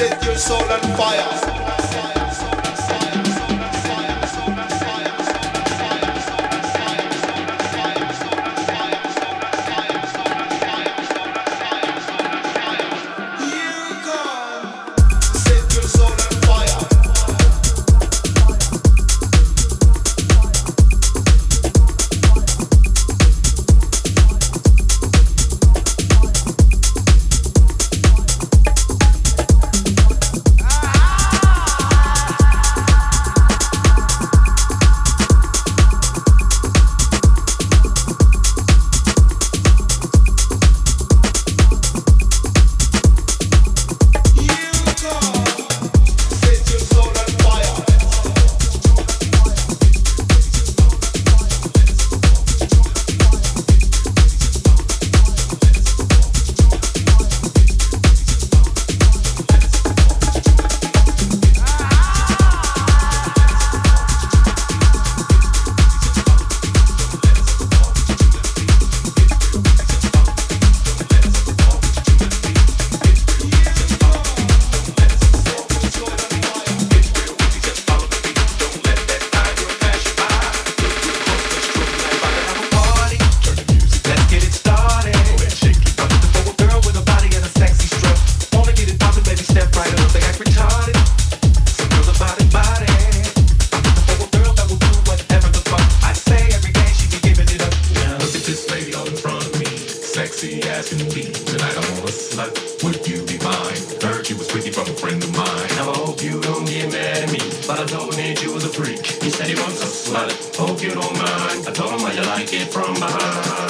Set your soul on fire. Like it from behind.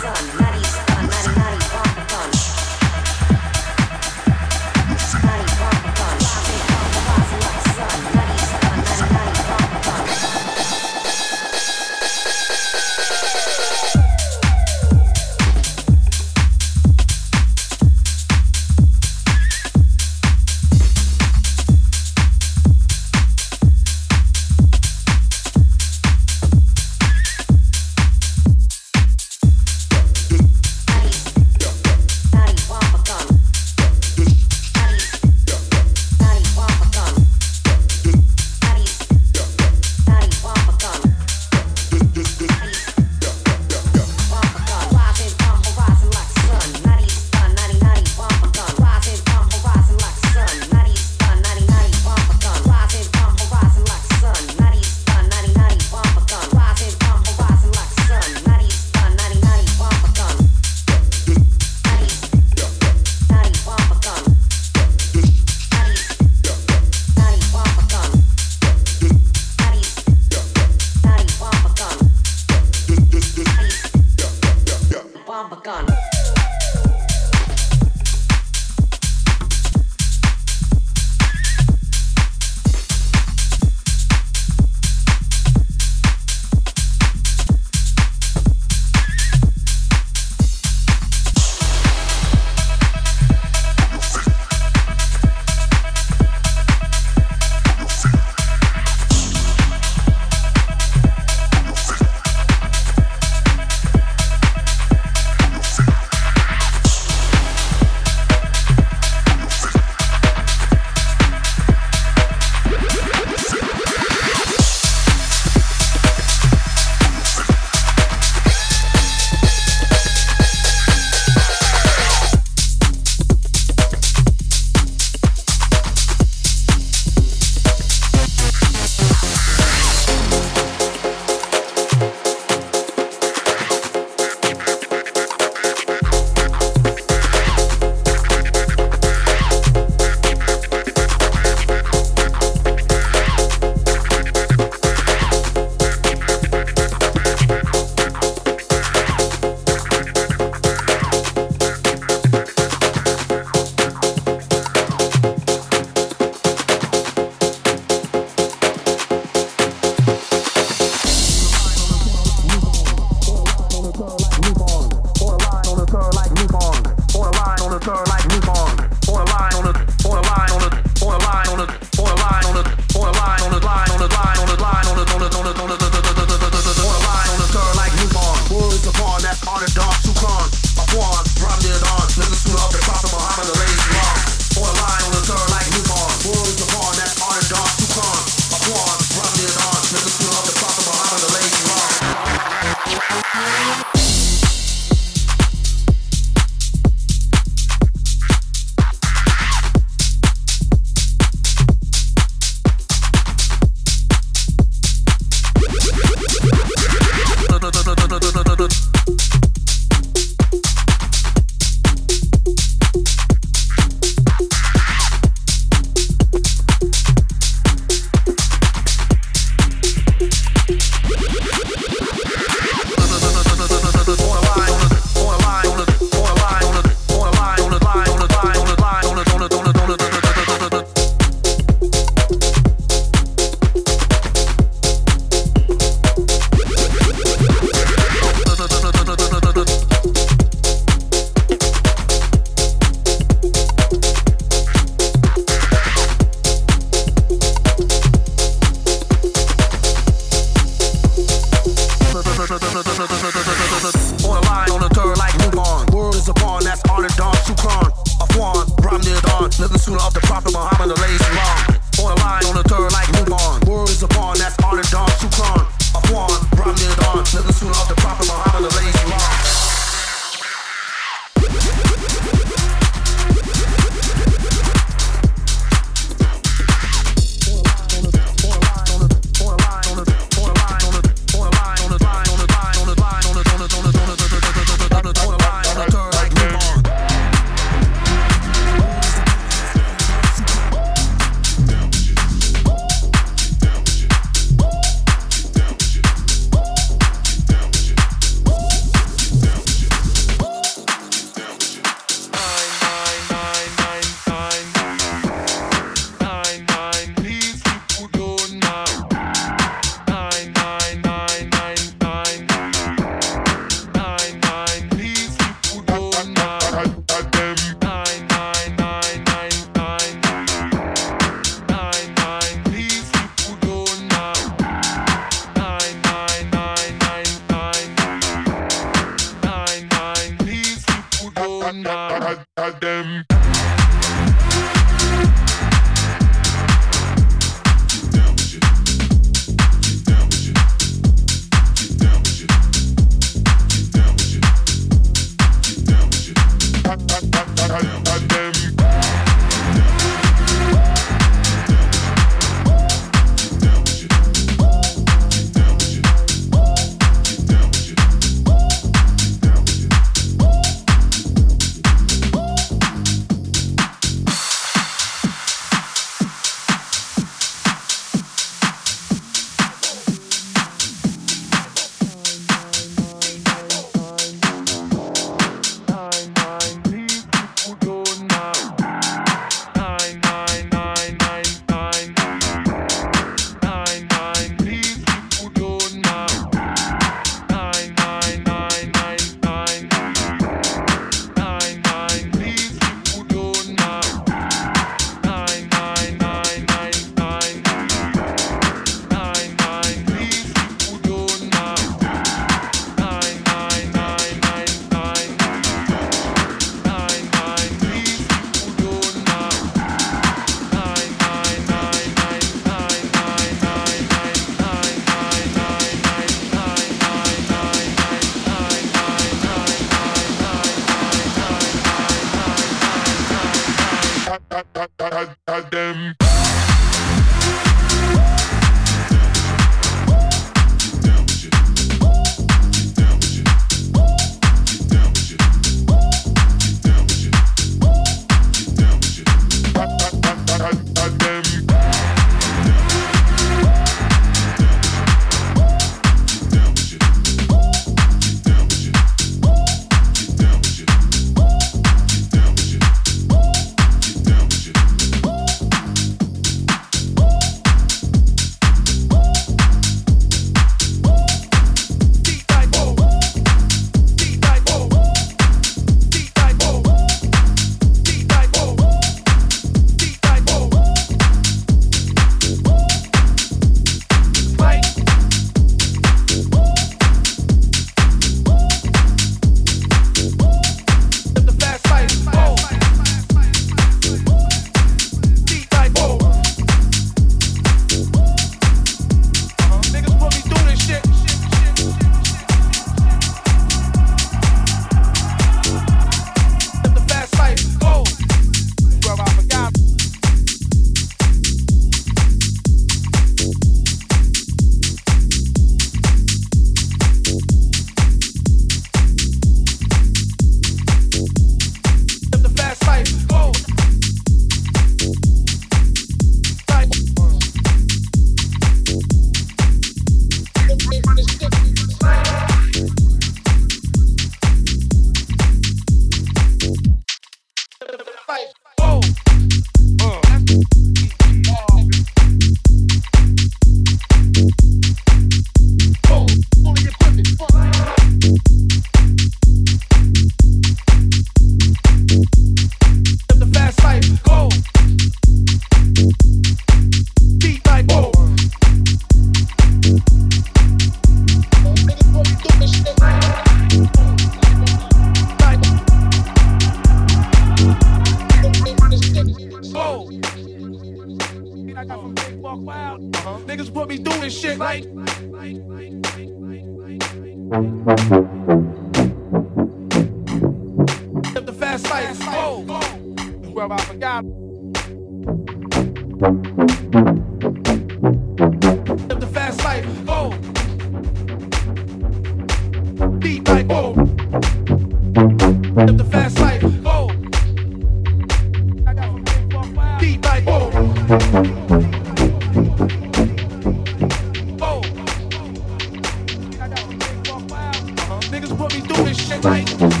Put me through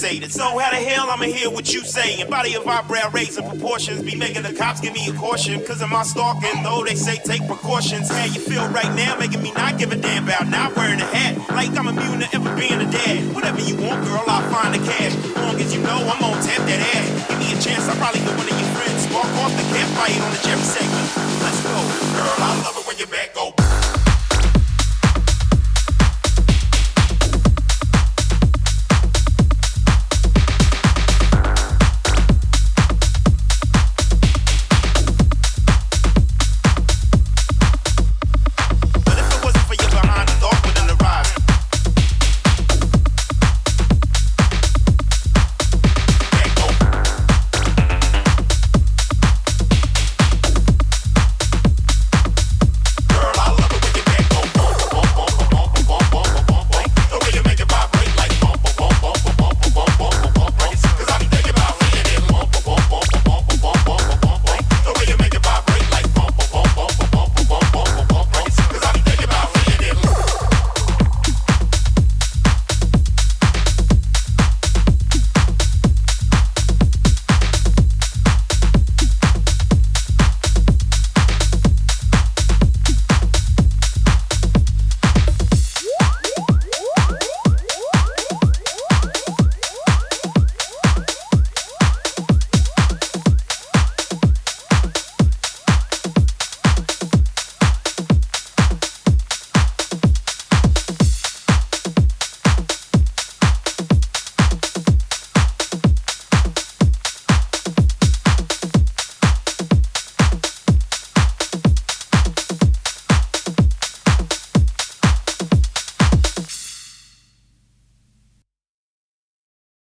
fixated. So how the hell I'ma hear what you saying? Body of eyebrow raising proportions. Be making the cops give me a caution. Cause of my stalking. Though they say take precautions. How you feel right now making me not give a damn about not wearing a hat. Like I'm immune to ever being a dad. Whatever you want, girl, I'll find the cash. Long as you know I'm gonna tap that ass. Give me a chance, I'll probably get one of your friends. Spark off the campfire on the Jerry segment. Let's go, girl, I love it when your back go.